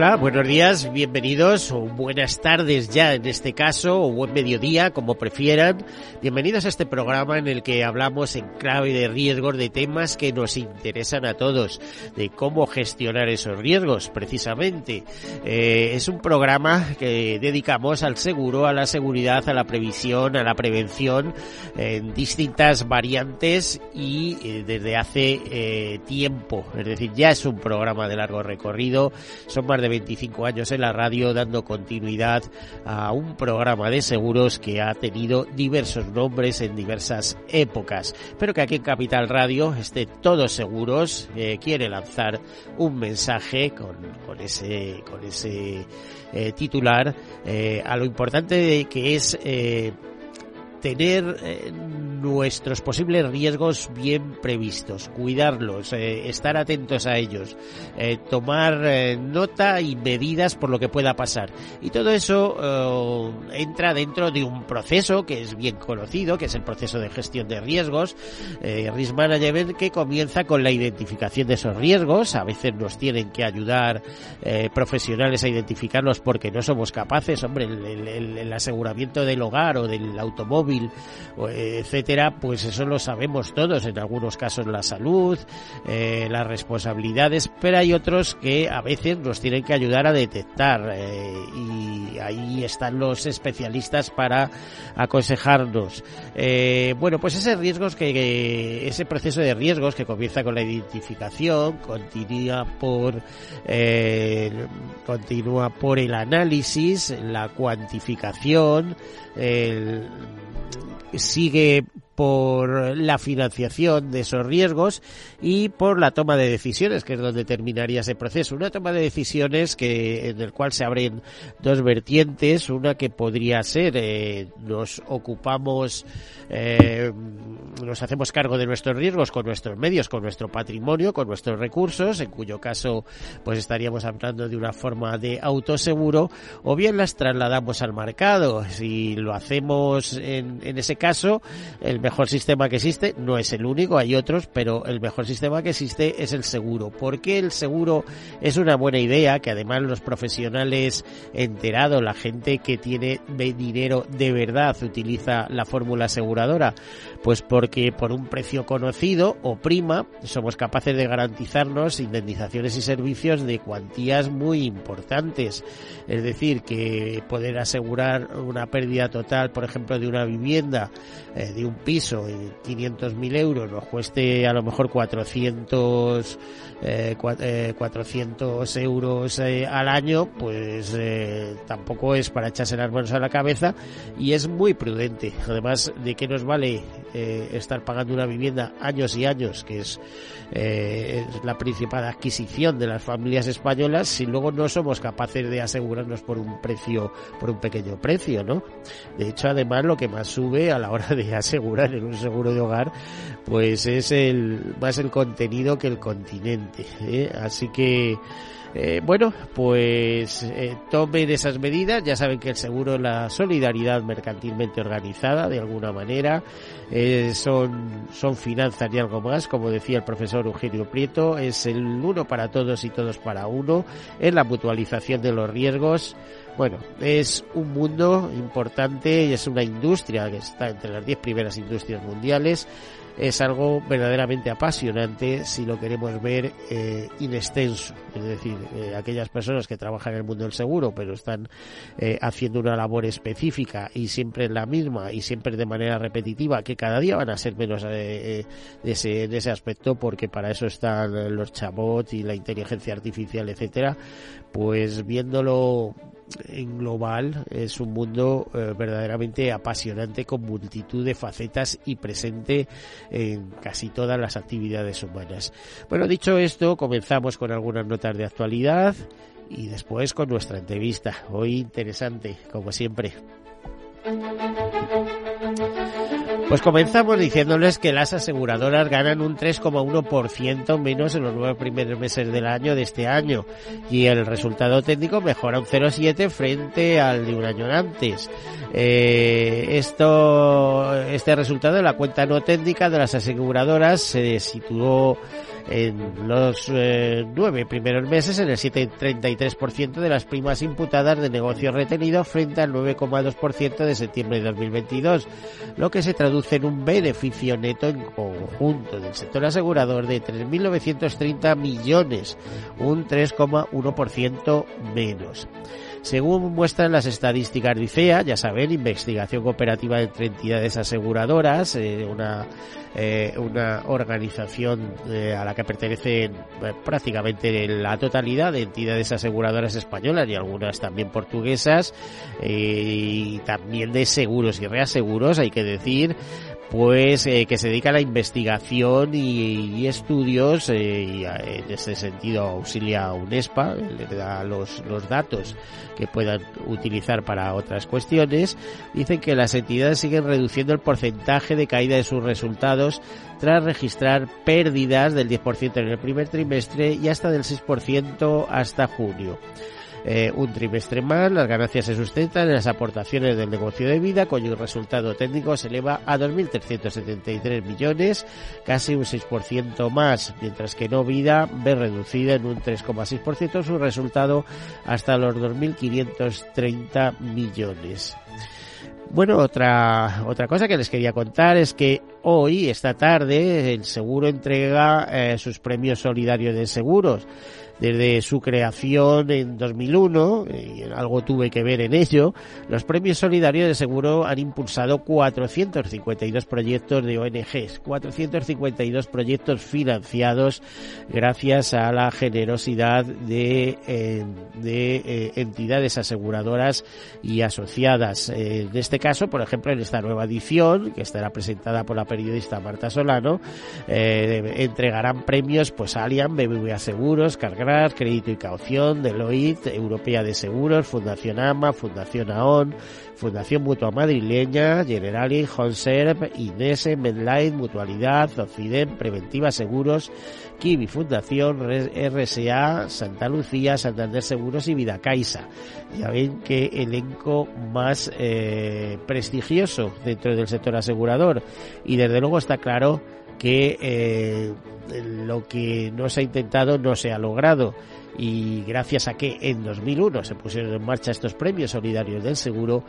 Hola, buenos días, bienvenidos o buenas tardes ya en este caso o buen mediodía, como prefieran. Bienvenidos a este programa en el que hablamos en clave de riesgos de temas que nos interesan a todos, de cómo gestionar esos riesgos precisamente. Eh, es un programa que dedicamos al seguro, a la seguridad, a la previsión, a la prevención en distintas variantes y eh, desde hace eh, tiempo. Es decir, ya es un programa de largo recorrido. Son más de 25 años en la radio dando continuidad a un programa de seguros que ha tenido diversos nombres en diversas épocas, pero que aquí en Capital Radio esté todos seguros, eh, quiere lanzar un mensaje con, ese, con ese eh, titular eh, a lo importante que es tener eh, nuestros posibles riesgos bien previstos, cuidarlos, eh, estar atentos a ellos, eh, tomar nota y medidas por lo que pueda pasar. Y todo eso entra dentro de un proceso que es bien conocido, que es el proceso de gestión de riesgos, Risk Management, que comienza con la identificación de esos riesgos. A veces nos tienen que ayudar profesionales a identificarlos porque no somos capaces. Hombre, el aseguramiento del hogar o del automóvil etcétera, pues eso lo sabemos todos, en algunos casos la salud, eh, las responsabilidades, pero hay otros que a veces nos tienen que ayudar a detectar eh, y ahí están los especialistas para aconsejarnos. Eh, bueno, pues ese riesgos que, ese proceso de riesgos que comienza con la identificación, continúa por continúa por el análisis, la cuantificación, el sigue por la financiación de esos riesgos y por la toma de decisiones, que es donde terminaría ese proceso. Una toma de decisiones que en el cual se abren dos vertientes, una que podría ser eh, nos ocupamos, eh, nos hacemos cargo de nuestros riesgos con nuestros medios, con nuestro patrimonio, con nuestros recursos, en cuyo caso pues estaríamos hablando de una forma de autoseguro, o bien las trasladamos al mercado. Si lo hacemos en, ese caso, el mejor sistema que existe, no es el único, hay otros, pero el mejor sistema que existe es el seguro. ¿Por qué el seguro es una buena idea? Que además los profesionales enterados, la gente que tiene dinero de verdad utiliza la fórmula aseguradora. Pues porque por un precio conocido o prima somos capaces de garantizarnos indemnizaciones y servicios de cuantías muy importantes. Es decir, que poder asegurar una pérdida total, por ejemplo, de una vivienda, eh, de un piso en 500.000 euros nos cueste a lo mejor 400, eh, 400 eh, euros eh, al año, pues tampoco es para echarse las manos a la cabeza y es muy prudente. Además de que nos vale estar pagando una vivienda años y años, que es, es la principal adquisición de las familias españolas, si luego no somos capaces de asegurarnos por un precio, por un pequeño precio, ¿no? De hecho, además lo que más sube a la hora de asegurar en un seguro de hogar, pues es el más el contenido que el continente. ¿eh? Así que eh, bueno, pues eh, tomen esas medidas. Ya saben que el seguro es la solidaridad mercantilmente organizada, de alguna manera. Eh, son, son finanzas y algo más, como decía el profesor Eugenio Prieto. Es el uno para todos y todos para uno. Es la mutualización de los riesgos. Bueno, es un mundo importante y es una industria que está entre las diez primeras industrias mundiales es algo verdaderamente apasionante si lo queremos ver eh, in extenso. Es decir, eh, aquellas personas que trabajan en el mundo del seguro, pero están eh, haciendo una labor específica y siempre en la misma y siempre de manera repetitiva, que cada día van a ser menos de, ese, de ese aspecto, porque para eso están los chabots y la inteligencia artificial, etcétera, pues viéndolo en global es un mundo eh, verdaderamente apasionante con multitud de facetas y presente en casi todas las actividades humanas. Bueno, dicho esto, comenzamos con algunas notas de actualidad y después con nuestra entrevista. Hoy interesante, como siempre. Pues comenzamos diciéndoles que las aseguradoras ganan un 3,1% menos en los nueve primeros meses del año de este año y el resultado técnico mejora un 0,7 frente al de un año antes. Eh, esto, este resultado de la cuenta no técnica de las aseguradoras se situó en los eh, nueve primeros meses en el 7,33% de las primas imputadas de negocio retenido frente al 9,2% de septiembre de 2022, lo que se traduce en un beneficio neto en conjunto del sector asegurador de 3.930 millones, un 3,1% menos. Según muestran las estadísticas de ICEA, ya saben, investigación cooperativa entre entidades aseguradoras, eh, una, eh, una organización eh, a la que pertenecen prácticamente la totalidad de entidades aseguradoras españolas y algunas también portuguesas, y también de seguros y reaseguros, hay que decir, pues eh, que se dedica a la investigación y, estudios eh, y en este sentido auxilia a UNESPA, le da los, los datos que puedan utilizar para otras cuestiones. Dicen que las entidades siguen reduciendo el porcentaje de caída de sus resultados tras registrar pérdidas del 10% en el primer trimestre y hasta del 6% hasta junio. Eh, un trimestre más, las ganancias se sustentan en las aportaciones del negocio de vida, cuyo resultado técnico se eleva a 2.373 millones, casi un 6% más, mientras que no vida ve reducida en un 3,6% su resultado hasta los 2.530 millones. Bueno, otra, otra cosa que les quería contar es que hoy, esta tarde, el seguro entrega eh, sus premios solidarios de seguros desde su creación en 2001, y algo tuve que ver en ello, los premios solidarios de seguro han impulsado 452 proyectos de ONGs, 452 proyectos financiados gracias a la generosidad de, eh, eh, entidades aseguradoras y asociadas. Eh, en este caso, por ejemplo, en esta nueva edición, que estará presentada por la periodista Marta Solano, entregarán premios pues Allianz, BBVA Seguros, Crédito y Caución, Deloitte, Europea de Seguros, Fundación AMA, Fundación AON, Fundación Mutua Madrileña, Generali, Honserv, Inese, Medline, Mutualidad, Occident, Preventiva Seguros, Kiwi Fundación, RSA, Santa Lucía, Santander Seguros y Vida Caixa. Ya ven que elenco más eh, prestigioso dentro del sector asegurador y desde luego está claro que eh, lo que no se ha intentado no se ha logrado y gracias a que en 2001 se pusieron en marcha estos premios solidarios del seguro,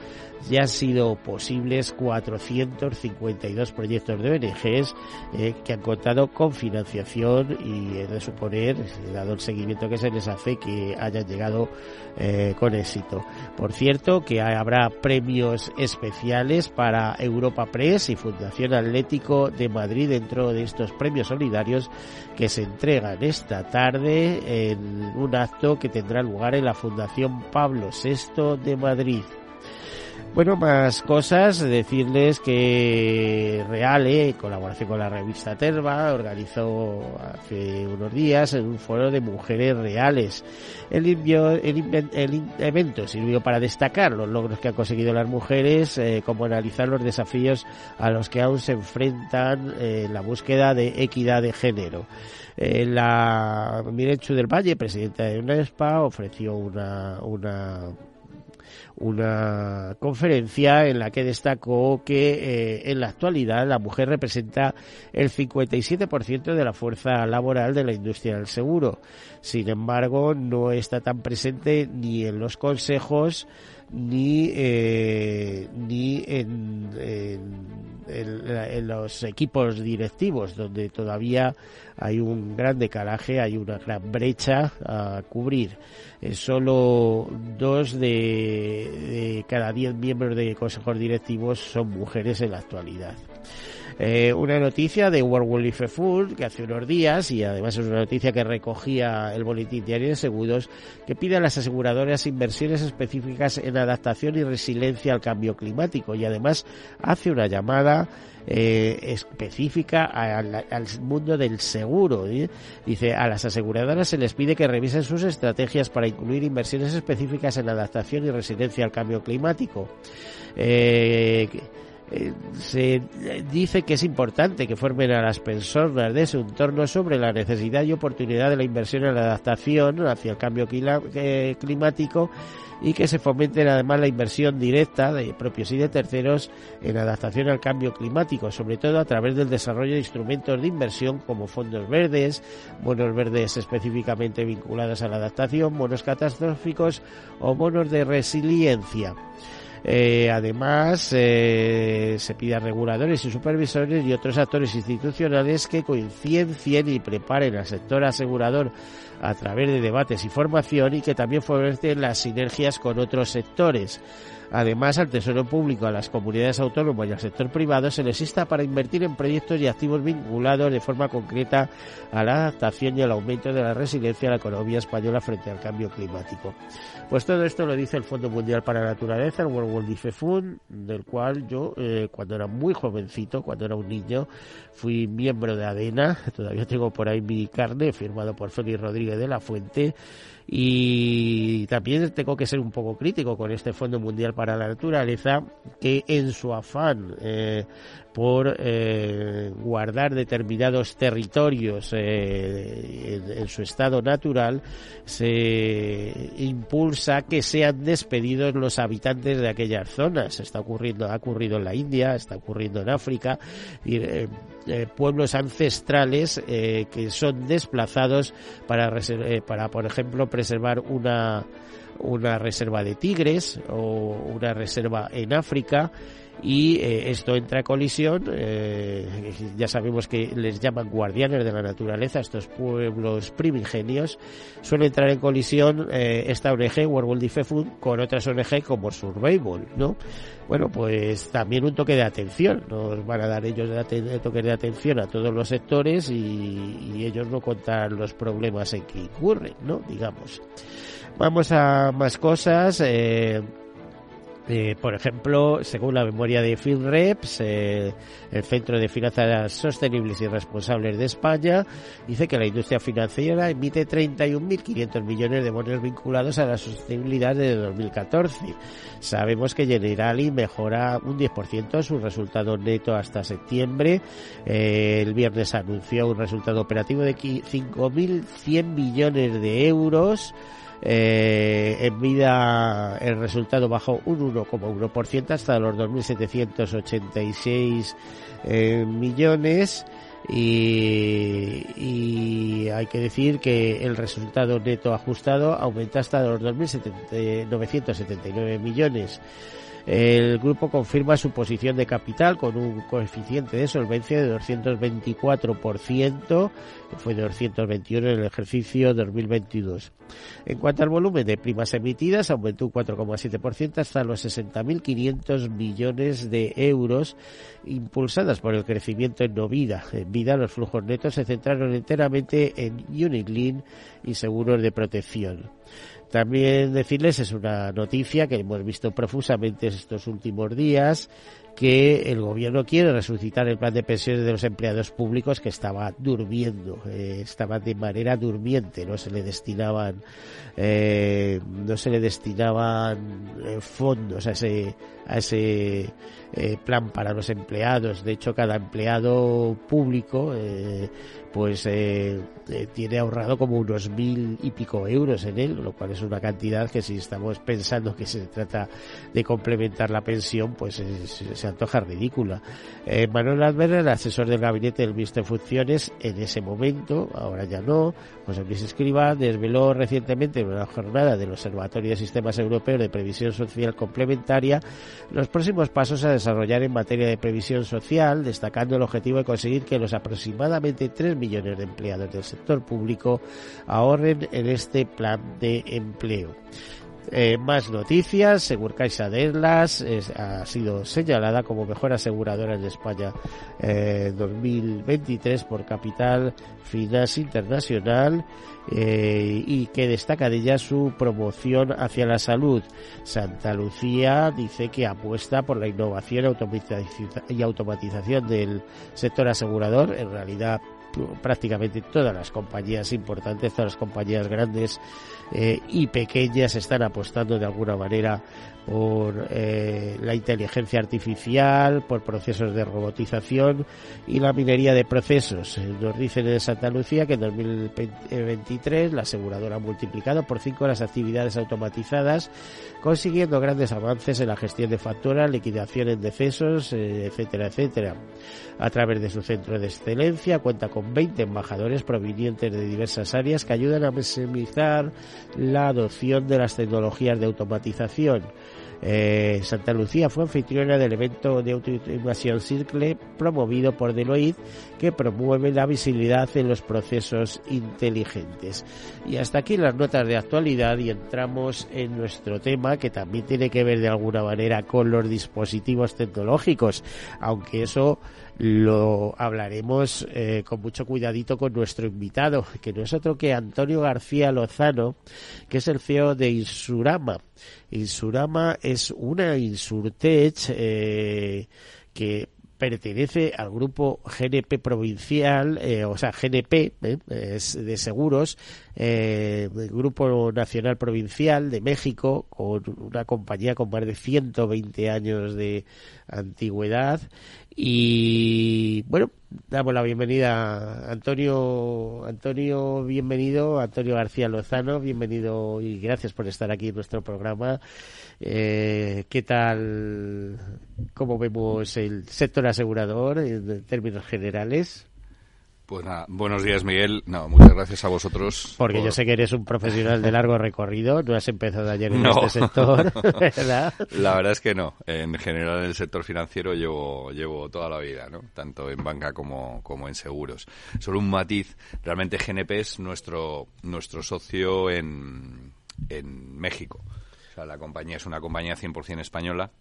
ya han sido posibles 452 proyectos de ONGs eh, que han contado con financiación y es de suponer, dado el seguimiento que se les hace, que hayan llegado eh, con éxito. Por cierto, que habrá premios especiales para Europa Press y Fundación Atlético de Madrid dentro de estos premios solidarios que se entregan esta tarde en un acto que tendrá lugar en la Fundación Pablo VI de Madrid. Bueno, más cosas, decirles que Reale, en colaboración con la revista Terva, organizó hace unos días un foro de mujeres reales. El, el, evento sirvió para destacar los logros que han conseguido las mujeres, eh, como analizar los desafíos a los que aún se enfrentan en la búsqueda de equidad de género. Eh, la Mirechu del Valle, presidenta de UNESPA, ofreció una, una una conferencia en la que destacó que eh, en la actualidad la mujer representa el 57% de la fuerza laboral de la industria del seguro. Sin embargo, no está tan presente ni en los consejos ni, eh, ni en, en, los equipos directivos, donde todavía hay un gran decalaje, hay una gran brecha a cubrir. Solo dos de cada diez miembros de consejos directivos son mujeres en la actualidad. Eh, una noticia de World Wildlife Fund que hace unos días, y además es una noticia que recogía el Boletín Diario de Seguros, que pide a las aseguradoras inversiones específicas en adaptación y resiliencia al cambio climático y además hace una llamada eh, específica al, mundo del seguro. Dice, a las aseguradoras se les pide que revisen sus estrategias para incluir inversiones específicas en adaptación y resiliencia al cambio climático. Eh, eh, se dice que es importante que formen a las personas de su entorno sobre la necesidad y oportunidad de la inversión en la adaptación hacia el cambio eh, climático y que se fomenten además la inversión directa de propios y de terceros en adaptación al cambio climático, sobre todo a través del desarrollo de instrumentos de inversión como fondos verdes, bonos verdes específicamente vinculados a la adaptación, bonos catastróficos o bonos de resiliencia. Eh, además, eh, se pide a reguladores y supervisores y otros actores institucionales que conciencien y preparen al sector asegurador a través de debates y formación y que también fomenten las sinergias con otros sectores. Además, al Tesoro Público, a las comunidades autónomas y al sector privado se les insta para invertir en proyectos y activos vinculados de forma concreta a la adaptación y al aumento de la resiliencia de la economía española frente al cambio climático. Pues todo esto lo dice el Fondo Mundial para la Naturaleza, el World Wildlife Fund, del cual yo, eh, cuando era muy jovencito, cuando era un niño, fui miembro de ADENA, todavía tengo por ahí mi carne, firmado por Félix Rodríguez de la Fuente, y también tengo que ser un poco crítico con este Fondo Mundial para la Naturaleza, que en su afán eh, por eh, guardar determinados territorios eh, en, su estado natural, se impulsa que sean despedidos los habitantes de aquellas zonas. Está ocurriendo, ha ocurrido en la India, está ocurriendo en África, eh, pueblos ancestrales que son desplazados para, para, por ejemplo, preservar una una reserva de tigres o una reserva en África y eh, esto entra a colisión. Eh, ya sabemos que les llaman guardianes de la naturaleza, estos pueblos primigenios. Suele entrar en colisión eh, esta ONG, World Wildlife Fund, con otras ONG como Survival, ¿no? Bueno, pues también un toque de atención. Nos van a dar ellos de de atención a todos los sectores y, y ellos no contar los problemas en que incurren, ¿no? Digamos. Vamos a más cosas. Eh, eh, por ejemplo, según la memoria de FinReps, eh, el Centro de Finanzas Sostenibles y Responsables de España, dice que la industria financiera emite 31.500 millones de bonos vinculados a la sostenibilidad de 2014. Sabemos que Generali mejora un 10% su resultado neto hasta septiembre. Eh, el viernes anunció un resultado operativo de 5.100 millones de euros. Eh, en vida el resultado bajó un 1,1% hasta los 2.786 eh, millones y, y, hay que decir que el resultado neto ajustado aumenta hasta los 2.979 millones. El grupo confirma su posición de capital con un coeficiente de solvencia de 224%, que fue de 221 en el ejercicio 2022. En cuanto al volumen de primas emitidas, aumentó un 4,7% hasta los 60.500 millones de euros, impulsadas por el crecimiento en Novida. En vida, los flujos netos se centraron enteramente en Uniglin y seguros de protección. También decirles, es una noticia que hemos visto profusamente estos últimos días, que el gobierno quiere resucitar el plan de pensiones de los empleados públicos que estaba durmiendo, eh, estaba de manera durmiente, no se le destinaban, eh, no se le destinaban eh, fondos a ese, a ese eh, plan para los empleados. De hecho, cada empleado público pues eh, tiene ahorrado como unos mil y pico euros en él, lo cual es una cantidad que si estamos pensando que se trata de complementar la pensión, pues se antoja ridícula. Manuel Alberto, el asesor del gabinete del ministro de Funciones, en ese momento, ahora ya no, José Luis Escriba, desveló recientemente en una jornada del Observatorio de Sistemas Europeos de Previsión Social Complementaria los próximos pasos a desarrollar en materia de previsión social, destacando el objetivo de conseguir que los aproximadamente 3 millones de empleados del sector público ahorren en este plan de empleo. Eh, más noticias, Seguro Caixa de Erlas ha sido señalada como mejor aseguradora en España eh, 2023 por Capital Finance Internacional eh, y que destaca de ella su promoción hacia la salud. Santa Lucía dice que apuesta por la innovación y automatización del sector asegurador. En realidad prácticamente todas las compañías importantes, todas las compañías grandes eh, y pequeñas están apostando de alguna manera por eh, la inteligencia artificial, por procesos de robotización y la minería de procesos. Eh, nos dicen en Santa Lucía que en 2023 la aseguradora ha multiplicado por cinco las actividades automatizadas, consiguiendo grandes avances en la gestión de facturas, liquidación en decesos, eh, etcétera, etcétera. A través de su centro de excelencia cuenta con 20 embajadores provenientes de diversas áreas que ayudan a maximizar la adopción de las tecnologías de automatización. Eh, Santa Lucía fue anfitriona del evento de Autoinvasión Circle promovido por Deloitte que promueve la visibilidad en los procesos inteligentes. Y hasta aquí las notas de actualidad y entramos en nuestro tema que también tiene que ver de alguna manera con los dispositivos tecnológicos, aunque eso lo hablaremos eh, con mucho cuidadito con nuestro invitado, que no es otro que Antonio García Lozano, que es el CEO de Insurama. Insurama es una Insurtech eh, que pertenece al grupo GNP provincial, eh, o sea, GNP, es de seguros, eh, Grupo Nacional Provincial de México, con una compañía con más de 120 años de antigüedad. Y bueno, damos la bienvenida a Antonio, Antonio, bienvenido, Antonio García Lozano, bienvenido y gracias por estar aquí en nuestro programa. Eh, ¿Qué tal, cómo vemos el sector asegurador en términos generales? Pues nada, buenos días Miguel. No, muchas gracias a vosotros. Porque yo sé que eres un profesional de largo recorrido, no has empezado ayer en este sector, ¿verdad? La verdad es que no. En general en el sector financiero llevo, llevo toda la vida, ¿no? Tanto en banca como, como en seguros. Solo un matiz, realmente GNP es nuestro, nuestro socio en, en México. La compañía es una compañía 100% española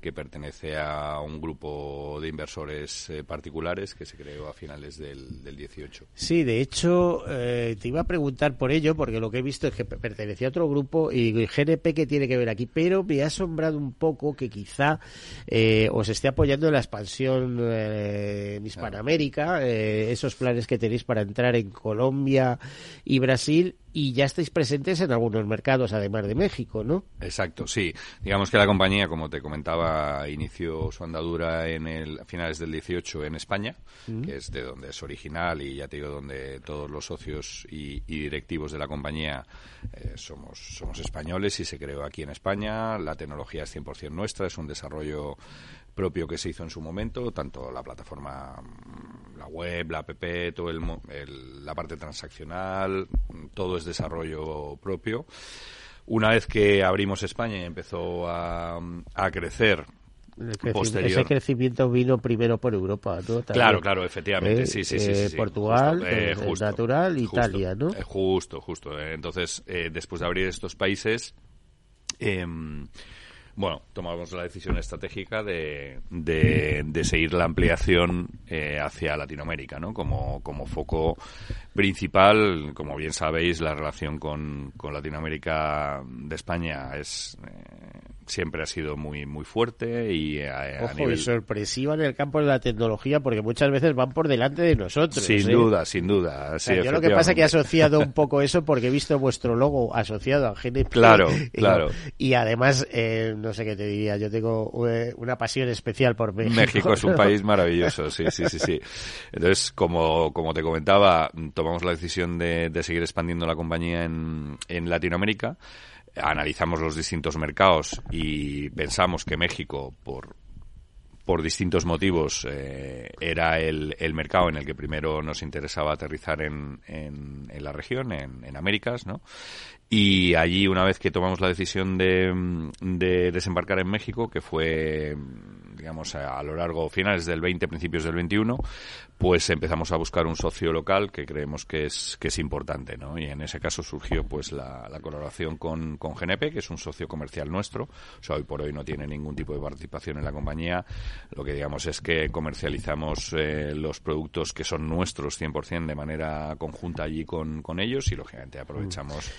que pertenece a un grupo de inversores eh, particulares que se creó a finales del, del 18. Sí, de hecho, eh, te iba a preguntar por ello, porque lo que he visto es que pertenecía a otro grupo y GNP que tiene que ver aquí, pero me ha asombrado un poco que quizá eh, os esté apoyando la expansión en Hispanoamérica, esos planes que tenéis para entrar en Colombia y Brasil y ya estáis presentes en algunos mercados, además de México, ¿no? Exacto, sí. Digamos que la compañía, como te comentaba, inició su andadura en el, a finales del 18 en España, mm. que es de donde es original y ya te digo, donde todos los socios y, directivos de la compañía eh, somos, somos españoles y se creó aquí en España. La tecnología es 100% nuestra, es un desarrollo propio que se hizo en su momento, tanto la plataforma, mm, la web, la app, todo el, la parte transaccional, todo es desarrollo propio. Una vez que abrimos España y empezó a, a crecer ese crecimiento vino primero por Europa, ¿no? claro, claro, efectivamente, eh, sí, sí, sí, eh, Portugal, eh, natural, Italia, ¿no? justo, justo. Entonces, después de abrir estos países, em, bueno, tomamos la decisión estratégica de, de, seguir la ampliación eh, hacia Latinoamérica, ¿no? Como, como foco principal, como bien sabéis, la relación con, con Latinoamérica de España es eh, siempre ha sido muy muy fuerte y a, nivel... sorpresiva en el campo de la tecnología porque muchas veces van por delante de nosotros. Sin ¿eh? duda, sin duda. yo lo que pasa es que he asociado un poco eso porque he visto vuestro logo asociado a GNP. Claro, claro. Y además, eh, no sé qué te diría, yo tengo eh, una pasión especial por México. México es un país maravilloso, sí, sí, sí, sí. Entonces, como, como te comentaba, tomamos la decisión de, de seguir expandiendo la compañía en, en Latinoamérica analizamos los distintos mercados y pensamos que México, por, por distintos motivos, eh, era el, el, mercado en el que primero nos interesaba aterrizar en, en, la región, en, en Américas, ¿no? Y allí, una vez que tomamos la decisión de, de desembarcar en México, que fue digamos, a, lo largo, finales del 20, principios del 21, pues empezamos a buscar un socio local que creemos que es, que es importante, ¿no? Y en ese caso surgió, pues, la, colaboración con, con GNP, que es un socio comercial nuestro. O sea, hoy por hoy no tiene ningún tipo de participación en la compañía. Lo que digamos es que comercializamos eh, los productos que son nuestros 100% de manera conjunta allí con, con ellos y, lógicamente, aprovechamos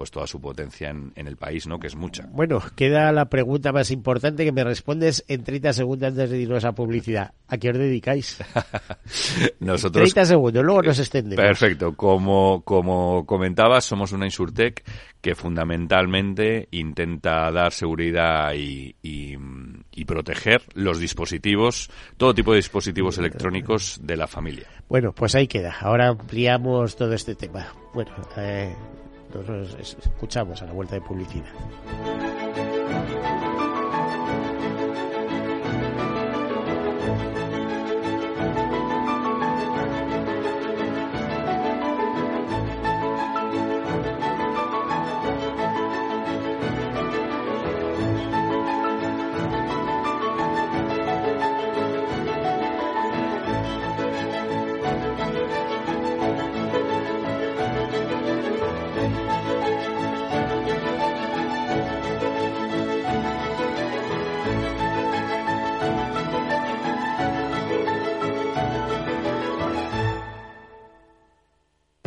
pues toda su potencia en, el país, ¿no? Que es mucha. Bueno, queda la pregunta más importante que me respondes en 30 segundos antes de irnos a publicidad. ¿A qué os dedicáis? Nosotros... 30 segundos, luego nos extendemos. Perfecto. Como, como comentabas, somos una Insurtech que fundamentalmente intenta dar seguridad y, y, y, proteger los dispositivos, todo tipo de dispositivos electrónicos de la familia. Bueno, pues ahí queda. Ahora ampliamos todo este tema. Bueno, eh, nos escuchamos a la vuelta de publicidad.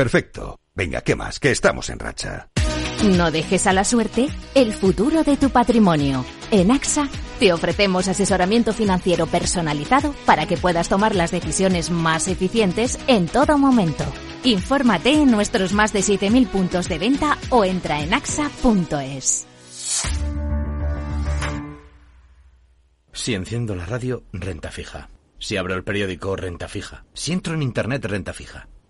Perfecto. Venga, ¿qué más? Que estamos en racha. No dejes a la suerte el futuro de tu patrimonio. En AXA te ofrecemos asesoramiento financiero personalizado para que puedas tomar las decisiones más eficientes en todo momento. Infórmate en nuestros más de 7.000 puntos de venta o entra en axa.es. Si enciendo la radio, renta fija. Si abro el periódico, renta fija. Si entro en Internet, renta fija.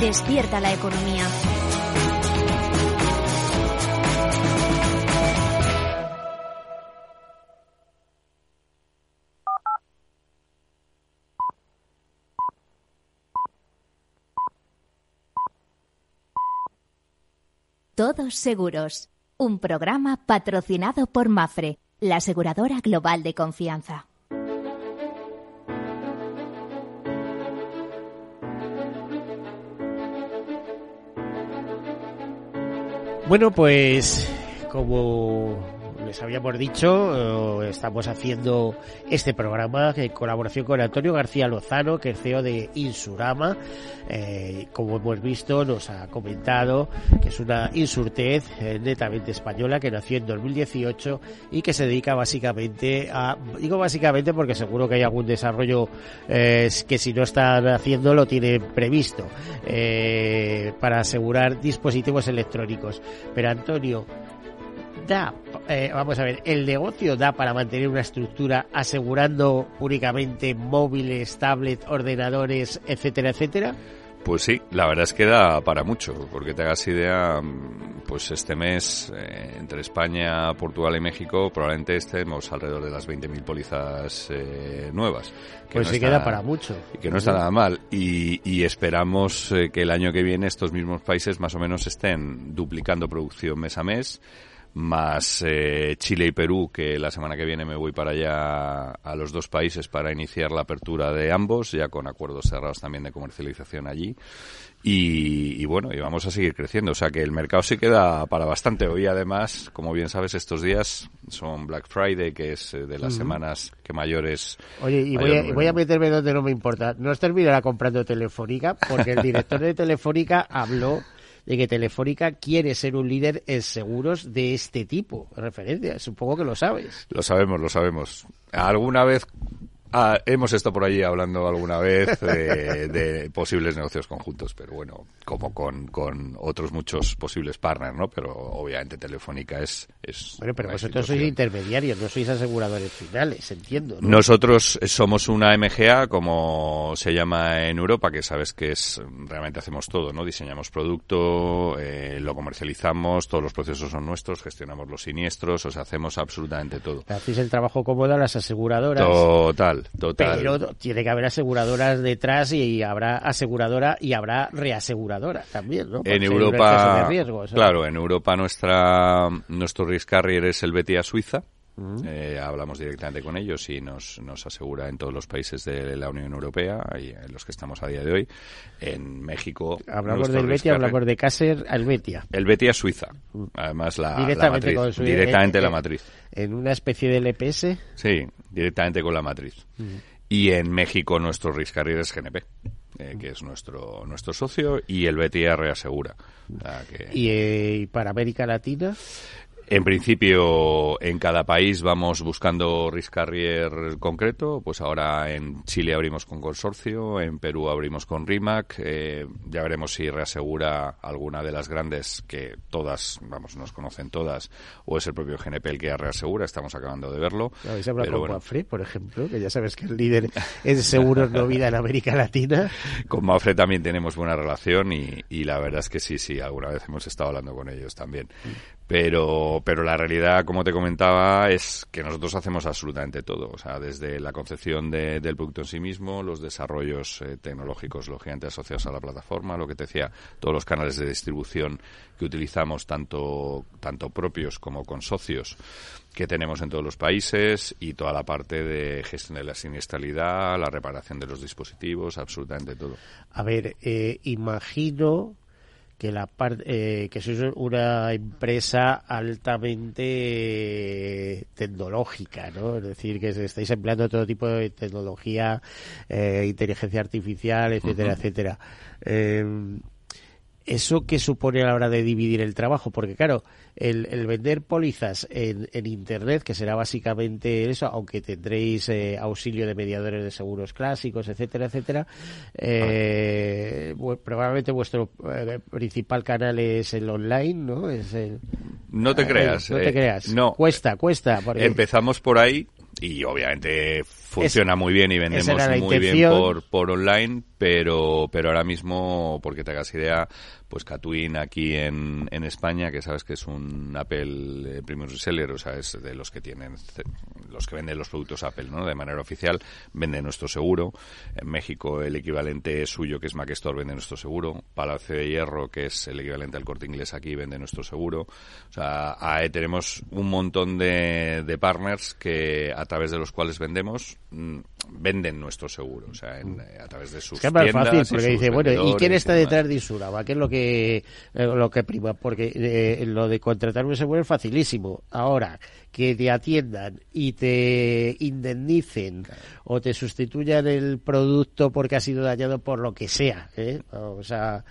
Despierta la economía. Todos Seguros, un programa patrocinado por Mafre, la aseguradora global de confianza. Bueno, pues como les habíamos dicho, eh, estamos haciendo este programa en colaboración con Antonio García Lozano, que es CEO de Insurama. Eh, como hemos visto, nos ha comentado que es una insurtez eh, netamente española que nació en 2018 y que se dedica básicamente a, digo básicamente porque seguro que hay algún desarrollo que si no están haciendo lo tienen previsto para asegurar dispositivos electrónicos. Pero Antonio, da, eh, vamos a ver, el negocio da para mantener una estructura asegurando únicamente móviles, tablets, ordenadores, etcétera, etcétera? Pues sí, la verdad es que da para mucho, porque te hagas idea, pues este mes eh, entre España, Portugal y México probablemente estemos alrededor de las 20.000 pólizas eh, nuevas. pues sí queda para mucho. Y que no está nada mal. Y, y esperamos que el año que viene estos mismos países más o menos estén duplicando producción mes a mes más eh, Chile y Perú, que la semana que viene me voy para allá a los dos países para iniciar la apertura de ambos, ya con acuerdos cerrados también de comercialización allí. Y, bueno, y vamos a seguir creciendo. O sea que el mercado sí queda para bastante. Hoy además, como bien sabes, estos días son Black Friday, que es eh, de las semanas que mayores... Oye, y voy a, voy a, meterme donde no me importa. No os terminará comprando Telefónica, porque el director de Telefónica habló de que Telefónica quiere ser un líder en seguros de este tipo, referencia. Supongo que lo sabes. Lo sabemos, lo sabemos. Alguna vez Ah, hemos estado por allí hablando alguna vez de, posibles negocios conjuntos, pero bueno, como con, con, otros muchos posibles partners, ¿no? Pero obviamente Telefónica es... es bueno, pero vosotros sois intermediarios, no sois aseguradores finales, entiendo. Nosotros somos una MGA, como se llama en Europa, que sabes que es realmente hacemos todo, ¿no? Diseñamos producto, eh, lo comercializamos, todos los procesos son nuestros, gestionamos los siniestros, o sea, hacemos absolutamente todo. Hacéis el trabajo cómodo a las aseguradoras. Total total, Pero tiene que haber aseguradoras detrás y habrá aseguradora y habrá reaseguradora también, ¿no? en Europa, claro, en Europa nuestra nuestro risk carrier es el Betia Suiza. Eh, hablamos directamente con ellos y nos, nos asegura en todos los países de la Unión Europea y en los que estamos a día de hoy. En México. Hablamos del Betia, hablamos de Caser al Betia. El Betia Suiza. Además, la, directamente la matriz. directamente la matriz. En una especie de LPS. Sí, directamente con la matriz. Y en México nuestro risk carrier es GNP. Eh, que es nuestro nuestro socio y el Betia reasegura. ¿Y, eh, ¿Y para América Latina? En principio, en cada país vamos buscando risk carrier concreto. Pues ahora en Chile abrimos con consorcio, en Perú abrimos con RIMAC. Eh, ya veremos si reasegura alguna de las grandes, que todas, vamos, nos conocen todas, o es el propio GNP el que reasegura. Estamos acabando de verlo. ¿Habéis hablado con Mafre, por ejemplo? Que ya sabes que el líder en seguros no vida en América Latina. Con Mafre también tenemos buena relación y, y la verdad es que sí, sí, alguna vez hemos estado hablando con ellos también. Pero, la realidad, como te comentaba, es que nosotros hacemos absolutamente todo. O sea, desde la concepción de, del producto en sí mismo, los desarrollos eh, tecnológicos, lógicamente asociados a la plataforma, lo que te decía, todos los canales de distribución que utilizamos, tanto, tanto propios como con socios, que tenemos en todos los países y toda la parte de gestión de la siniestralidad, la reparación de los dispositivos, absolutamente todo. A ver, eh, imagino que la parte eh, que sois una empresa altamente tecnológica, ¿no? Es decir, que estáis empleando todo tipo de tecnología, eh, inteligencia artificial, etcétera, etcétera. Eh, ¿Eso qué supone a la hora de dividir el trabajo? Porque claro, el, el vender pólizas en, en, Internet, que será básicamente eso, aunque tendréis eh, auxilio de mediadores de seguros clásicos, etcétera, etcétera, eh, probablemente vuestro eh, principal canal es el online, ¿no? Es el, no te creas. no te creas. No. Cuesta, cuesta. Empezamos por ahí y obviamente funciona muy bien y vendemos muy bien por, por online, pero, pero ahora mismo, porque te hagas idea, pues Catwin aquí en, en España, que sabes que es un Apple eh, Premium Reseller, o sea, es de los que tienen, los que venden los productos Apple, ¿no? De manera oficial, vende nuestro seguro. En México el equivalente suyo, que es Mac Store, vende nuestro seguro. Palacio de Hierro, que es el equivalente al Corte Inglés aquí, vende nuestro seguro. O sea, ahí tenemos un montón de, de partners que a través de los cuales vendemos mm, venden nuestro seguro, o sea, eh, a través de sus es más fácil porque dice, bueno, ¿y quién está detrás de Isuraba? ¿Qué es lo que eh, lo que prima? Porque eh, lo de contratar un seguro es facilísimo. Ahora, que te atiendan y te indemnicen o te sustituyan el producto porque ha sido dañado por lo que sea, o sea,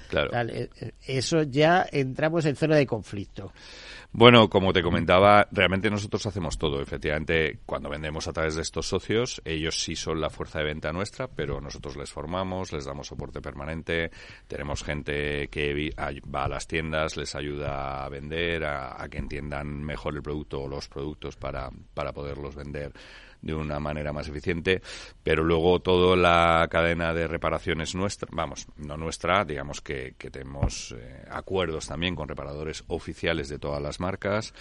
eso ya entramos en zona de conflicto. Bueno, como te comentaba, realmente nosotros hacemos todo. Efectivamente, cuando vendemos a través de estos socios, ellos sí son la fuerza de venta nuestra, pero nosotros les formamos, les damos soporte permanente, tenemos gente que va a las tiendas, les ayuda a vender, a, a que entiendan mejor el producto o los productos para, para poderlos vender de una manera más eficiente, pero luego toda la cadena de reparaciones nuestra, vamos, no nuestra, digamos que, que tenemos eh, acuerdos también con reparadores oficiales de todas las marcas,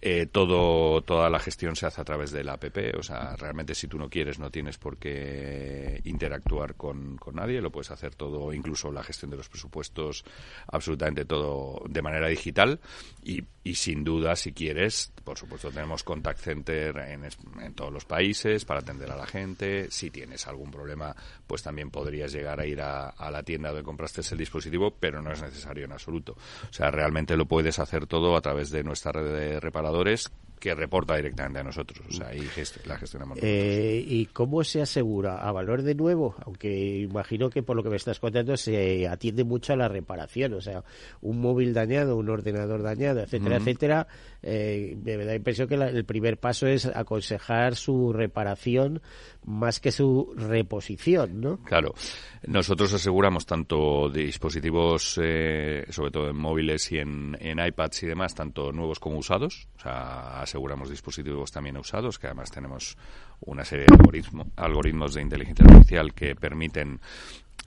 eh, todo, toda la gestión se hace a través de la app, o sea, realmente si tú no quieres no tienes por qué interactuar con, con nadie, lo puedes hacer todo, incluso la gestión de los presupuestos, absolutamente todo de manera digital y, y sin duda, si quieres, por supuesto tenemos contact center en, en todos los países, para atender a la gente. Si tienes algún problema, pues también podrías llegar a ir a, a la tienda donde compraste el dispositivo, pero no es necesario en absoluto. O sea, realmente lo puedes hacer todo a través de nuestra red de reparadores que reporta directamente a nosotros. O sea, ahí la gestionamos eh, ¿Y cómo se asegura? ¿A valor de nuevo? Aunque imagino que por lo que me estás contando se atiende mucho a la reparación. O sea, un móvil dañado, un ordenador dañado, etcétera, etcétera. Eh, me da la impresión que el primer paso es aconsejar su reparación más que su reposición, ¿no? Claro. Nosotros aseguramos tanto dispositivos, eh, sobre todo en móviles y en, en, iPads y demás, tanto nuevos como usados. O sea, aseguramos dispositivos también usados, que además tenemos una serie de algoritmos de inteligencia artificial que permiten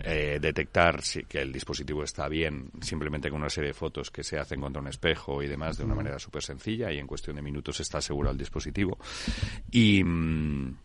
eh, detectar si, que el dispositivo está bien simplemente con una serie de fotos que se hacen contra un espejo y demás de una manera súper sencilla y en cuestión de minutos está asegurado el dispositivo. Y. Mm,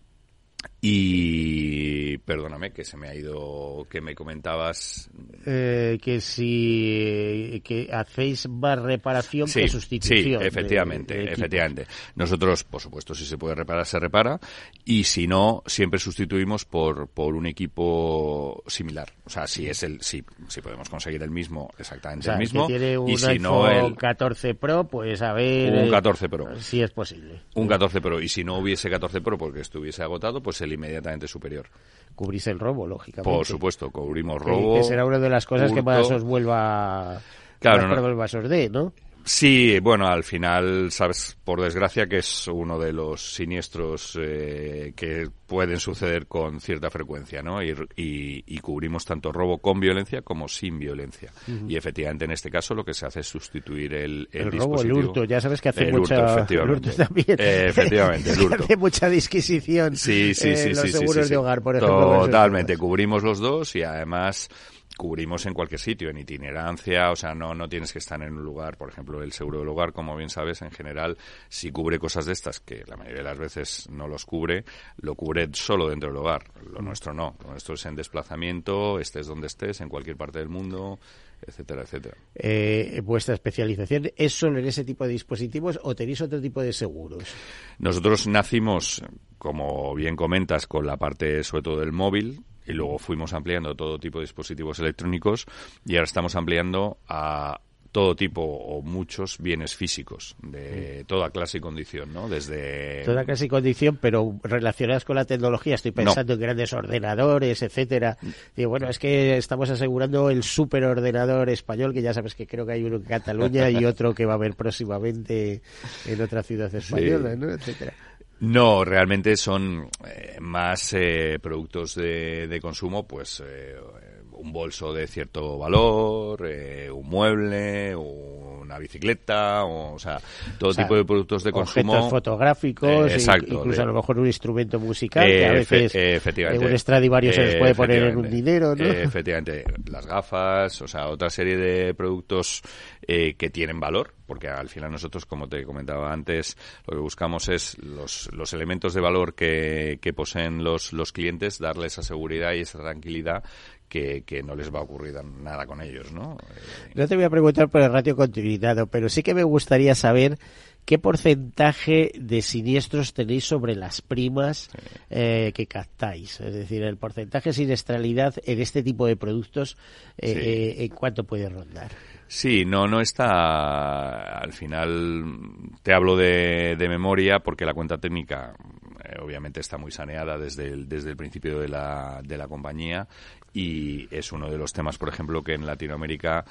y perdóname que se me ha ido, que me comentabas. Eh, que si que hacéis más reparación que sustitución. Sí, efectivamente, efectivamente. Nosotros, por supuesto, si se puede reparar, se repara. Y si no, siempre sustituimos por, por un equipo similar. O sea, si es el, si, si podemos conseguir el mismo, exactamente el mismo. y si no el 14 Pro, pues a ver. Un 14 Pro. Si es posible. Un 14 Pro. Y si no hubiese 14 Pro porque estuviese agotado, pues el inmediatamente superior. Cubrís el robo, lógicamente. Por supuesto, cubrimos robo. Que, será una de las cosas que más os vuelva, claro, no, os ¿no? Sí, bueno, al final, sabes, por desgracia, que es uno de los siniestros eh, que pueden suceder con cierta frecuencia, ¿no? Y, y, cubrimos tanto robo con violencia como sin violencia. Y efectivamente, en este caso, lo que se hace es sustituir el, el, el robo, el hurto. Ya sabes que hace mucha... efectivamente. también. Eh, efectivamente, el hurto. hace mucha disquisición. Sí, sí, sí. los sí, seguros sí, de hogar, por ejemplo. Totalmente. Cubrimos los dos y además cubrimos en cualquier sitio, en itinerancia, o sea, no, no tienes que estar en un lugar, por ejemplo, el seguro del hogar, como bien sabes, en general, si cubre cosas de estas, que la mayoría de las veces no los cubre, lo cubre solo dentro del hogar, lo nuestro no, lo nuestro es en desplazamiento, estés donde estés, en cualquier parte del mundo, etcétera, etcétera. Eh, ¿Vuestra especialización es solo en ese tipo de dispositivos o tenéis otro tipo de seguros? Nosotros nacimos, como bien comentas, con la parte sobre todo del móvil, y luego fuimos ampliando todo tipo de dispositivos electrónicos y ahora estamos ampliando a todo tipo o muchos bienes físicos de toda clase y condición, ¿no? Desde toda clase y condición, pero relacionadas con la tecnología. Estoy pensando en grandes ordenadores, etcétera. Y bueno, es que estamos asegurando el superordenador español, que ya sabes que creo que hay uno en Cataluña y otro que va a haber próximamente en otra ciudad española, ¿no? etcétera. No, realmente son eh, más eh, productos de, de, consumo, pues eh, un bolso de cierto valor, eh, un mueble, una bicicleta, o, o sea, todo tipo de productos de consumo. Fotográficos, eh, exacto, incluso de, a lo mejor un instrumento musical, que a veces eh, efectivamente, un Stradivarius se les puede poner en un dinero, ¿no? efectivamente, las gafas, o sea, otra serie de productos eh, que tienen valor, porque al final nosotros, como te comentaba antes, lo que buscamos es los, los elementos de valor que, que poseen los, los clientes, darles esa seguridad y esa tranquilidad que, que, no les va a ocurrir nada con ellos, ¿no? No te voy a preguntar por el ratio continuidad, pero sí que me gustaría saber qué porcentaje de siniestros tenéis sobre las primas eh, que captáis. Es decir, el porcentaje de siniestralidad en este tipo de productos, eh, sí. eh, ¿en cuánto puede rondar? Sí, no, no está. Al final te hablo de, de memoria porque la cuenta técnica eh, obviamente está muy saneada desde el, desde el principio de la, de la compañía y es uno de los temas, por ejemplo, que en Latinoamérica,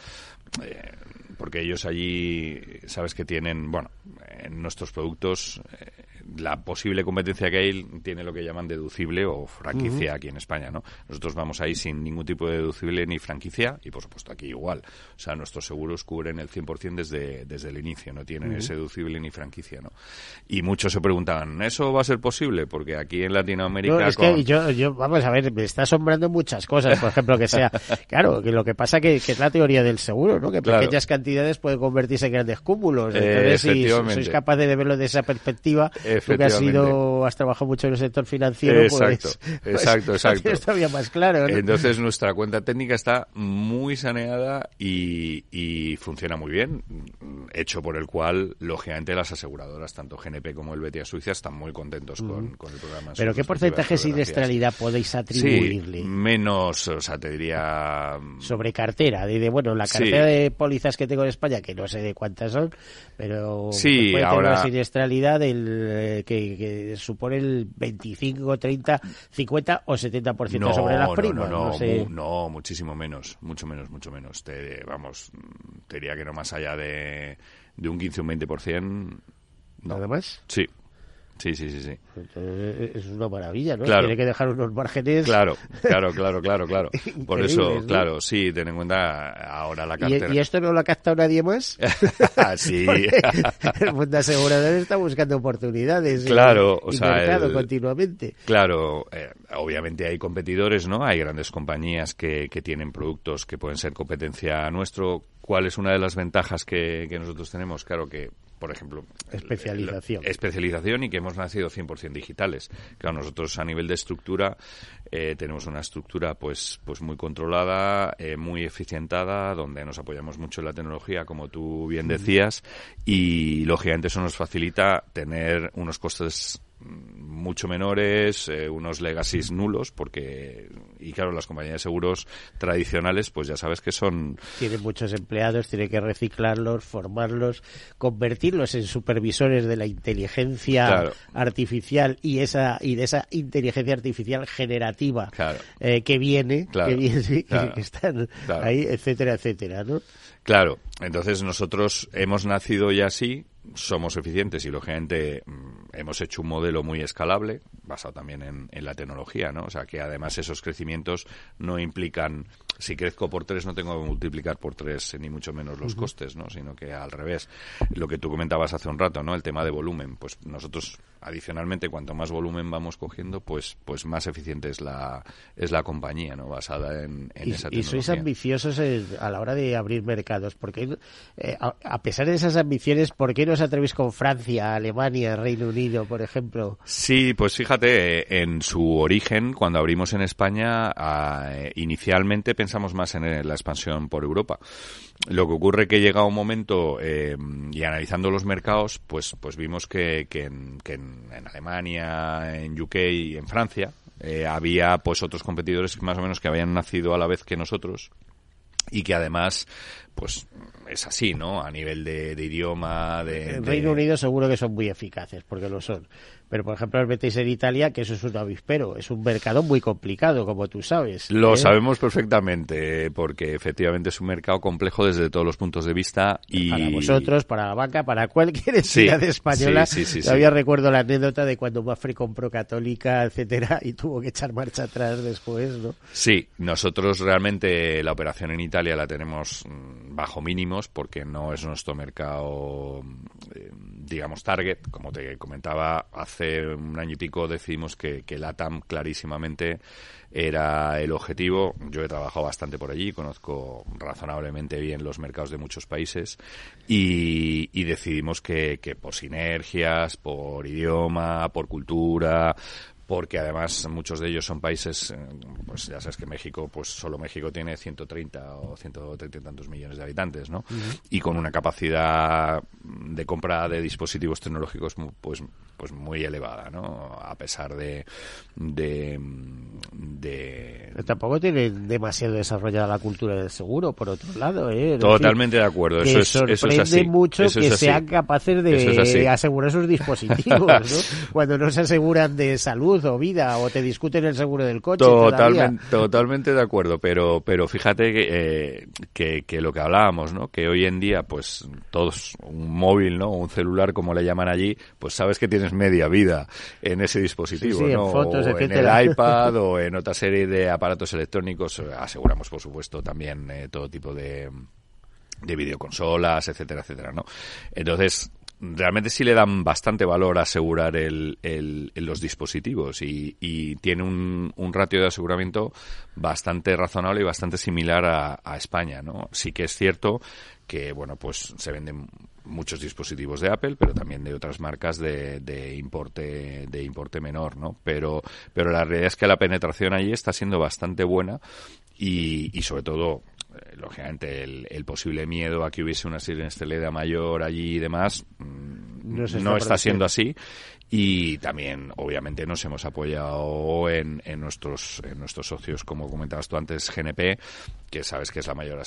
eh, porque ellos allí, sabes que tienen, bueno, en nuestros productos, eh, la posible competencia que hay tiene lo que llaman deducible o franquicia uh -huh. aquí en España, ¿no? Nosotros vamos ahí sin ningún tipo de deducible ni franquicia y, por supuesto, aquí igual. O sea, nuestros seguros cubren el 100% desde, desde el inicio, no tienen uh -huh. ese deducible ni franquicia, ¿no? Y muchos se preguntaban, ¿eso va a ser posible? Porque aquí en Latinoamérica... No, es con... que yo, yo, vamos a ver, me está asombrando muchas cosas, por ejemplo, que sea... claro, que lo que pasa que, que es la teoría del seguro, ¿no? Que Claro. pequeñas cantidades pueden convertirse en grandes cúmulos. Entonces, si sois capaces de verlo desde esa perspectiva, tú que has sido, has trabajado mucho en el sector financiero, Exacto, pues, exacto, pues, exacto. Es todavía más claro, ¿no? Entonces nuestra cuenta técnica está muy saneada y, y funciona muy bien, hecho por el cual, lógicamente, las aseguradoras, tanto GNP como el Betia Suiza, están muy contentos con, el programa. Pero ¿qué porcentaje de siniestralidad podéis atribuirle? Sí, menos, o sea, te diría... sobre cartera, de, de, bueno, la Sí. cartera de pólizas que tengo en España, que no sé de cuántas son, pero Sí, puede tener ahora- una siniestralidad del, eh, que, que supone el 25, 30, 50 o 70% no, sobre las no, primas. No, no, sé. mu- no, muchísimo menos, mucho menos, mucho menos. Te, vamos, te diría que no más allá de, de un 15 o un 20%. No. ¿Nada más? Sí, sí, sí, sí. sí. Entonces, es una maravilla, ¿no? Claro. Tiene que dejar unos márgenes. Claro, claro, claro, claro, claro. Por eso, claro, sí, ten en cuenta ahora la ¿Y, cartera. y esto no lo ha captado nadie más? sí. Porque el mundo asegurador está buscando oportunidades. en- Claro, o sea, mercado el- continuamente. Claro, eh, obviamente hay competidores, ¿no? Hay grandes compañías que, que tienen productos que pueden ser competencia nuestro. ¿Cuál es una de las ventajas que, que nosotros tenemos? Claro que, por ejemplo... Especialización. especialización y que hemos nacido 100% digitales. Claro, nosotros a nivel de estructura eh, tenemos una estructura pues pues muy controlada, eh, muy eficientada, donde nos apoyamos mucho en la tecnología, como tú bien decías, y lógicamente eso nos facilita tener unos costes mm, mucho menores, eh, unos legacies nulos, porque, y claro, las compañías de seguros tradicionales, pues ya sabes que son, Tiene muchos empleados, tiene que reciclarlos, formarlos, convertirlos en supervisores de la inteligencia Claro. artificial y esa y de esa inteligencia artificial generativa Claro. eh, que viene, Claro, que viene, claro, que están ahí, etcétera, etcétera, ¿no? Claro, entonces nosotros hemos nacido ya así, somos eficientes y lógicamente mm, hemos hecho un modelo muy escalable, basado también en, en la tecnología, ¿no? O sea que además esos crecimientos no implican, si crezco por tres no tengo que multiplicar por tres ni mucho menos los costes, ¿no? Sino que al revés, lo que tú comentabas hace un rato, ¿no? El tema de volumen, pues nosotros adicionalmente cuanto más volumen vamos cogiendo, pues pues más eficiente es la es la compañía, ¿no? Basada en, en y, esa y tecnología. sois ambiciosos a la hora de abrir mercados. porque a, a pesar de esas ambiciones, ¿por qué no os atrevéis con Francia, Alemania, Reino Unido, por ejemplo? Sí, pues fíjate, eh, en su origen, cuando abrimos en España, ah, eh, inicialmente pensamos más en eh, la expansión por Europa. Lo que ocurre que llega un momento eh, y analizando los mercados, pues, pues vimos que, que, en, que en- en Alemania, en UK y en Francia eh, había pues otros competidores más o menos que habían nacido a la vez que nosotros y que además pues es así, ¿no? A nivel de, idioma, de... En Reino Unido seguro que son muy eficaces, porque lo son. Pero, por ejemplo, el Betis en Italia, que eso es un avispero, es un mercado muy complicado, como tú sabes. Lo ¿eh? sabemos perfectamente, porque efectivamente es un mercado complejo desde todos los puntos de vista. y Para vosotros, para la banca, para cualquier entidad española. Sí, sí, Todavía recuerdo la anécdota de cuando Mafre compró Católica, etcétera, y tuvo que echar marcha atrás después, ¿no? Sí, nosotros realmente la operación en Italia la tenemos mm, bajo mínimos, porque no es nuestro mercado, eh, digamos, target, como te comentaba hace un año y pico decidimos que, que LATAM clarísimamente era el objetivo. Yo he trabajado bastante por allí, conozco razonablemente bien los mercados de muchos países y, y decidimos que, que por sinergias, por idioma, por cultura, porque además muchos de ellos son países, eh, pues ya sabes que México, pues solo México tiene 130 o 130 y tantos millones de habitantes, ¿no? Y con una capacidad de compra de dispositivos tecnológicos pues pues muy elevada, ¿no? A pesar de de, tampoco tiene demasiado desarrollada la cultura del seguro, por otro lado, ¿eh? Totalmente de acuerdo, eso es, eso es así. mucho que sean capaces de asegurar sus dispositivos, ¿no? Cuando no se aseguran de salud o vida o te discuten el seguro del coche. Totalmente, totalmente de acuerdo, pero, pero fíjate eh, que, que, lo que hablábamos, ¿no? Que hoy en día, pues todos, un móvil, ¿no? Un celular, como le llaman allí, pues sabes que tienes media vida en ese dispositivo, ¿no? En fotos, o en el iPad o en otra serie de aparatos electrónicos. Aseguramos, por supuesto, también eh, todo tipo de de videoconsolas, etcétera, etcétera, ¿no? Entonces, realmente sí le dan bastante valor a asegurar el, el, los dispositivos y, y tiene un, un, ratio de aseguramiento bastante razonable y bastante similar a, a, España, ¿no? Sí que es cierto que, bueno, pues se venden muchos dispositivos de Apple, pero también de otras marcas de, de importe de importe menor, ¿no? Pero pero la realidad es que la penetración allí está siendo bastante buena y, y sobre todo eh, lógicamente el, posible miedo a que hubiese una sinesteleda mayor allí y demás mm, no, está siendo así y también obviamente nos hemos apoyado en, en, nuestros en nuestros socios como comentabas tú antes GNP que sabes que es la mayor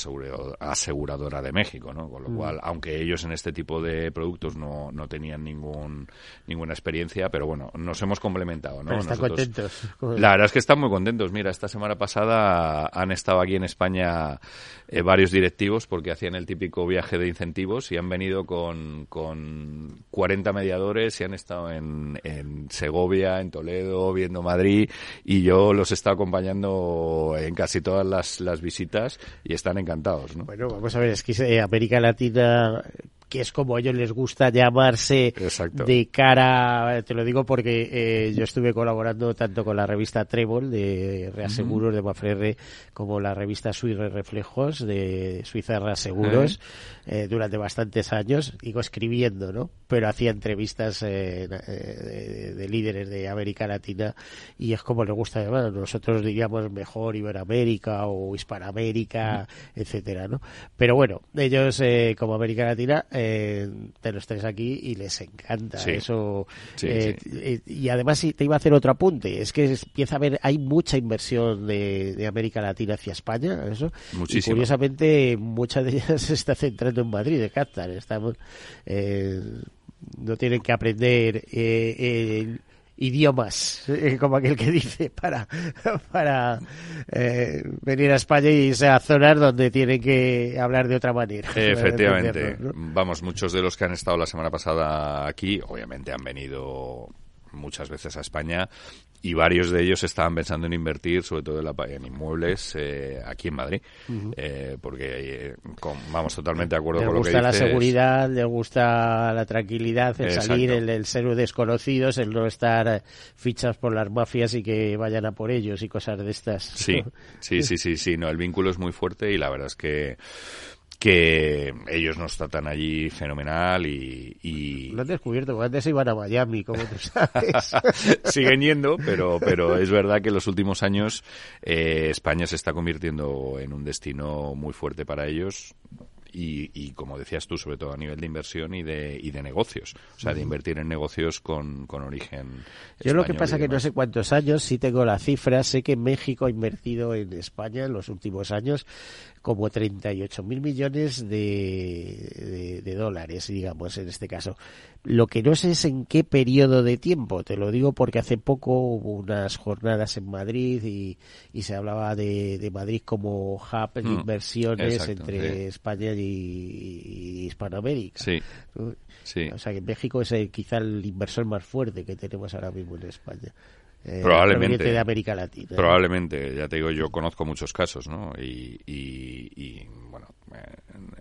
aseguradora de México no con lo mm. cual aunque ellos en este tipo de productos no, no tenían ningún ninguna experiencia pero bueno nos hemos complementado no están contentos. la verdad es que están muy contentos. Mira esta semana pasada han estado aquí en España eh, varios directivos porque hacían el típico viaje de incentivos y han venido con con 40 mediadores y han estado en en, Segovia, en Toledo, viendo Madrid y yo los he acompañando en casi todas las, las visitas y están encantados. ¿no? Bueno, vamos a ver, es que eh, América Latina que es como a ellos les gusta llamarse de cara, te lo digo porque eh, yo estuve colaborando tanto con la revista Trébol de Reaseguros de Mafrerre como la revista Suiza Reflejos de Suiza Reaseguros eh, durante bastantes años, digo escribiendo, ¿no? Pero hacía entrevistas eh, de, líderes de América Latina y es como les gusta llamar, nosotros diríamos mejor Iberoamérica o Hispanoamérica, etcétera, ¿no? Pero bueno, ellos como América Latina eh, de los tres aquí y les encanta eso. Eh, eh, y además te iba a hacer otro apunte, es que empieza a haber, hay mucha inversión de, América Latina hacia España, eso. Y curiosamente mucha de ellas se está centrando en Madrid, de Qatar. Estamos, no tienen que aprender idiomas, eh, como aquel que dice, para, para eh, venir a España y irse a zonas donde tienen que hablar de otra manera. Efectivamente. Vamos, muchos de los que han estado la semana pasada aquí, obviamente han venido muchas veces a España y varios de ellos estaban pensando en invertir, sobre todo en, inmuebles, eh, aquí en Madrid, eh, porque eh, vamos totalmente de acuerdo con lo que dices. gusta la seguridad, les gusta la tranquilidad, el salir, el, ser desconocidos, el no estar fichas por las mafias y que vayan a por ellos y cosas de estas. Sí, sí, sí, sí, sí, no, el vínculo es muy fuerte y la verdad es que que ellos nos tratan allí fenomenal y... Lo han descubierto, porque antes iban a Miami, como tú sabes. Siguen yendo, pero, pero es verdad que en los últimos años eh, España se está convirtiendo en un destino muy fuerte para ellos y, y, como decías tú, sobre todo a nivel de inversión y de, y de negocios. O sea, de invertir en negocios con, con origen. Yo lo que pasa que no sé cuántos años, sí tengo la cifra, sé que México ha invertido en España en los últimos años como 38 mil millones de, de, dólares, digamos, en este caso. Lo que no sé es en qué periodo de tiempo, te lo digo porque hace poco hubo unas jornadas en Madrid y, y se hablaba de, de Madrid como hub de Mm, inversiones exacto, entre sí. España y, y Hispanoamérica. Sí, ¿no? sí. O sea que México es el- quizá el inversor más fuerte que tenemos ahora mismo en España. Eh, Probablemente. de América Latina. ¿no? Probablemente, ya te digo, yo conozco muchos casos, ¿no? Y, y- y, bueno, en- en-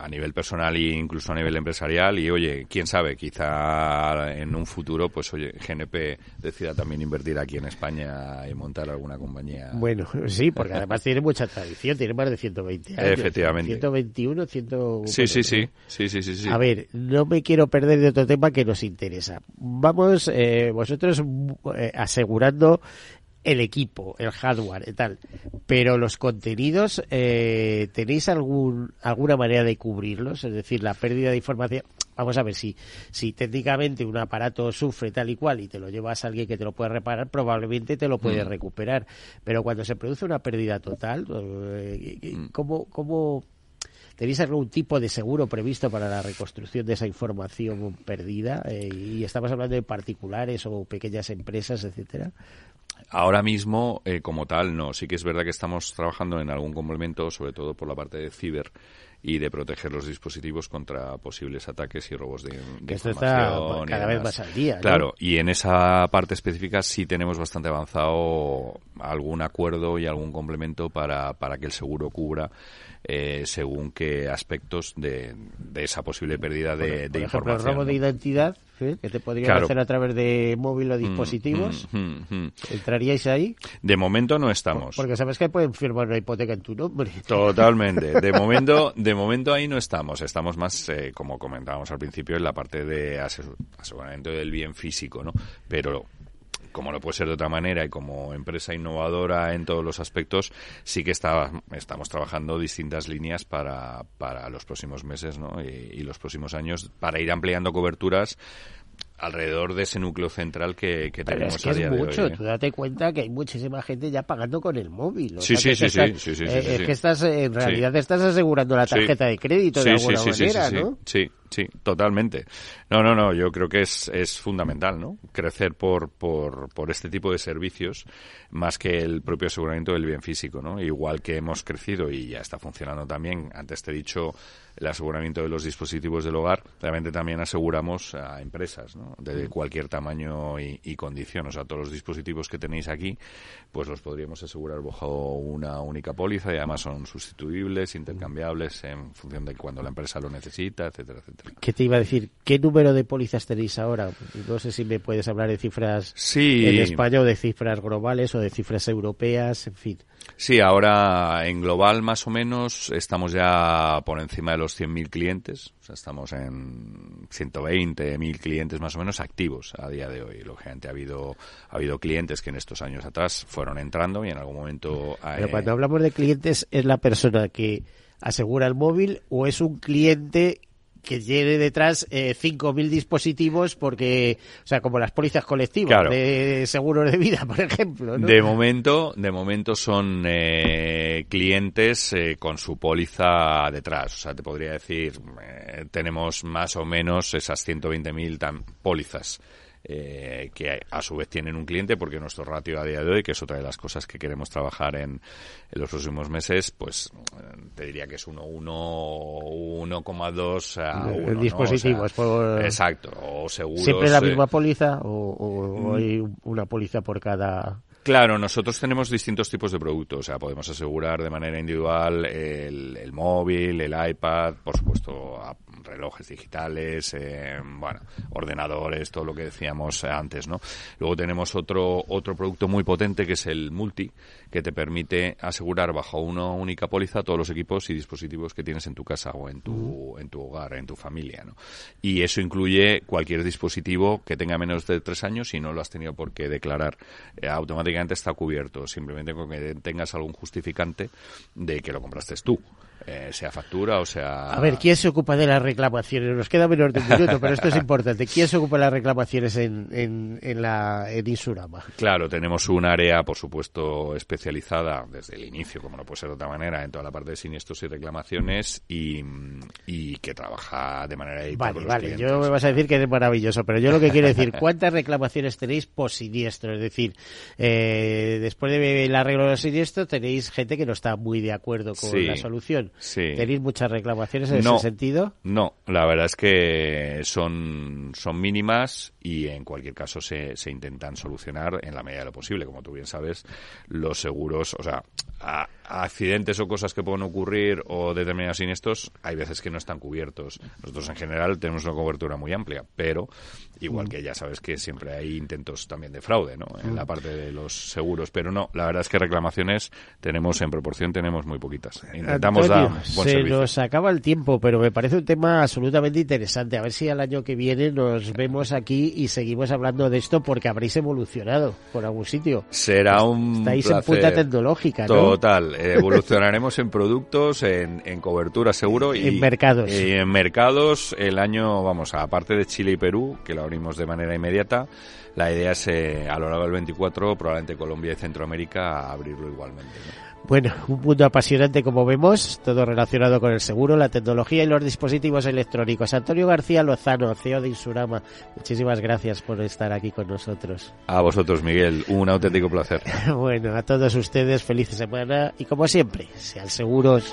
a nivel personal e incluso a nivel empresarial. Y oye, quién sabe, quizá en un futuro, pues oye, GNP decida también invertir aquí en España y montar alguna compañía. Bueno, sí, porque además tiene mucha tradición, tiene más de 120 años. Efectivamente. 121, 100... Sí, sí, sí, sí, sí, sí, sí. A ver, no me quiero perder de otro tema que nos interesa. Vamos, eh, vosotros eh, asegurando el equipo, el hardware y tal, pero los contenidos, eh, ¿tenéis algún, alguna manera de cubrirlos? Es decir, la pérdida de información. Vamos a ver si, si técnicamente un aparato sufre tal y cual y te lo llevas a alguien que te lo puede reparar, probablemente te lo puede Mm. recuperar. Pero cuando se produce una pérdida total, eh, Mm. ¿cómo, cómo, ¿Tenéis algún tipo de seguro previsto para la reconstrucción de esa información perdida? Eh, y estamos hablando de particulares o pequeñas empresas, etcétera. Ahora mismo, eh, como tal, no. Sí que es verdad que estamos trabajando en algún complemento, sobre todo por la parte de ciber y de proteger los dispositivos contra posibles ataques y robos de, de esto está información. y cada vez más al día, ¿no? Claro, y en esa parte específica sí tenemos bastante avanzado algún acuerdo y algún complemento para, para que el seguro cubra eh, según qué aspectos de, de esa posible pérdida de, Por de ejemplo, el información. robo ¿no? de identidad, ¿eh? que te podrían Claro. hacer a través de móvil o Mm, dispositivos. mm, mm, mm. ¿Entraríais ahí? De momento no estamos. Porque sabes que pueden firmar una hipoteca en tu nombre. Totalmente. De momento, de momento ahí no estamos. Estamos más, eh, como comentábamos al principio, en la parte de aseguramiento del bien físico, ¿no? Pero como no puede ser de otra manera y como empresa innovadora en todos los aspectos, sí que está, estamos trabajando distintas líneas para, para los próximos meses ¿no? y, y los próximos años para ir ampliando coberturas alrededor de ese núcleo central que, que Pero tenemos es que a es día de mucho, hoy. ¿eh? tú date cuenta que hay muchísima gente ya pagando con el móvil. o Sí, sea, sí, sí, sí, estás- sí, sí, eh, sí, es que estás, eh, en realidad estás asegurando la tarjeta de crédito de alguna manera, ¿no? Sí, sí, totalmente. No, no, no, yo creo que es, es fundamental, ¿no? Crecer por, por, por este tipo de servicios más que el propio aseguramiento del bien físico, ¿no? Igual que hemos crecido y ya está funcionando también, antes te he dicho el aseguramiento de los dispositivos del hogar, realmente también aseguramos a empresas, ¿no? De cualquier tamaño y, y condición. O sea, todos los dispositivos que tenéis aquí, pues los podríamos asegurar bajo una única póliza y además son sustituibles, intercambiables en función de cuando la empresa lo necesita, etcétera, etcétera. ¿Qué te iba a decir? ¿Qué número de pólizas tenéis ahora? No sé si me puedes hablar de cifras Sí. en España o de cifras globales o de cifras europeas, en fin. Sí, ahora en global más o menos estamos ya por encima de los 100.000 clientes, o sea, estamos en 120.000 clientes más o menos activos a día de hoy. Lógicamente ha habido ha habido clientes que en estos años atrás fueron entrando y en algún momento Pero eh, cuando hablamos de clientes, ¿es la persona que asegura el móvil o es un cliente que tiene detrás eh, 5.000 dispositivos porque, o sea, como las pólizas colectivas Claro. de seguros de vida, por ejemplo, ¿no? De momento, de momento son eh, clientes eh, con su póliza detrás. O sea, te podría decir, eh, tenemos más o menos esas 120.000 tam- pólizas. Eh, que a su vez tienen un cliente porque nuestro ratio a día de hoy, que es otra de las cosas que queremos trabajar en, en los próximos meses, pues eh, te diría que es 1, 1,2 a De- 1. ¿no? dispositivos, O sea, por- Exacto, o seguros. ¿Siempre la eh, misma póliza o, o- o Mm. hay una póliza por cada...? Claro, nosotros tenemos distintos tipos de productos. O sea, podemos asegurar de manera individual el, el móvil, el iPad, por supuesto, relojes digitales, eh, bueno, ordenadores, todo lo que decíamos antes, ¿no? Luego tenemos otro otro producto muy potente que es el multi, que te permite asegurar bajo una única póliza todos los equipos y dispositivos que tienes en tu casa o en tu en tu hogar, en tu familia, ¿no? Y eso incluye cualquier dispositivo que tenga menos de tres años y no lo has tenido por qué declarar, eh, automáticamente está cubierto, simplemente con que tengas algún justificante de que lo compraste tú. Eh, sea factura o sea... A ver, ¿quién se ocupa de las reclamaciones? Nos queda menos de un minuto, pero esto es importante. ¿Quién se ocupa de las reclamaciones en, en, en la en Insurama? Claro, tenemos un área, por supuesto, especializada desde el inicio, como no puede ser de otra manera, en toda la parte de siniestros y reclamaciones y, y que trabaja de manera Vale, con los vale, yo me vas a decir que es maravilloso, pero yo lo que quiero decir, ¿cuántas reclamaciones tenéis por siniestro? Es decir, eh, después de el arreglo de los siniestros, tenéis gente que no está muy de acuerdo con la solución. ¿Tenéis muchas reclamaciones en ese sentido? No, la verdad es que son, son mínimas y en cualquier caso se, se intentan solucionar en la medida de lo posible. Como tú bien sabes, los seguros, o sea, a, accidentes o cosas que pueden ocurrir o determinados siniestros, hay veces que no están cubiertos. Nosotros en general tenemos una cobertura muy amplia, pero igual mm. que ya sabes que siempre hay intentos también de fraude, ¿no? En la mm. parte de los seguros, pero no, la verdad es que reclamaciones tenemos en proporción tenemos muy poquitas. Intentamos dar buen se nos acaba el tiempo, pero me parece un tema absolutamente interesante. A ver si al año que viene nos vemos aquí y seguimos hablando de esto porque habréis evolucionado por algún sitio. Será un Estáis en punta tecnológica, ¿no? Total, evolucionaremos en productos, en, en cobertura seguro y en mercados. Y en mercados el año, vamos, aparte de Chile y Perú, que lo abrimos de manera inmediata, la idea es eh, a lo largo del 24, probablemente Colombia y Centroamérica, abrirlo igualmente. Bueno, un mundo apasionante como vemos, todo relacionado con el seguro, la tecnología y los dispositivos electrónicos. Antonio García Lozano, CEO de Insurama, muchísimas gracias por estar aquí con nosotros. A vosotros, Miguel, un auténtico placer. bueno, a todos ustedes, feliz semana y como siempre, sean seguros.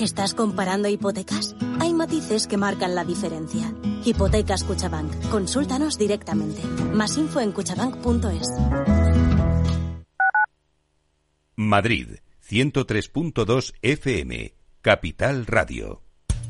¿Estás comparando hipotecas? Hay matices que marcan la diferencia. Hipotecas Cuchabank. Consúltanos directamente. Más info en cuchabank.es. Madrid, 103.2 FM, Capital Radio.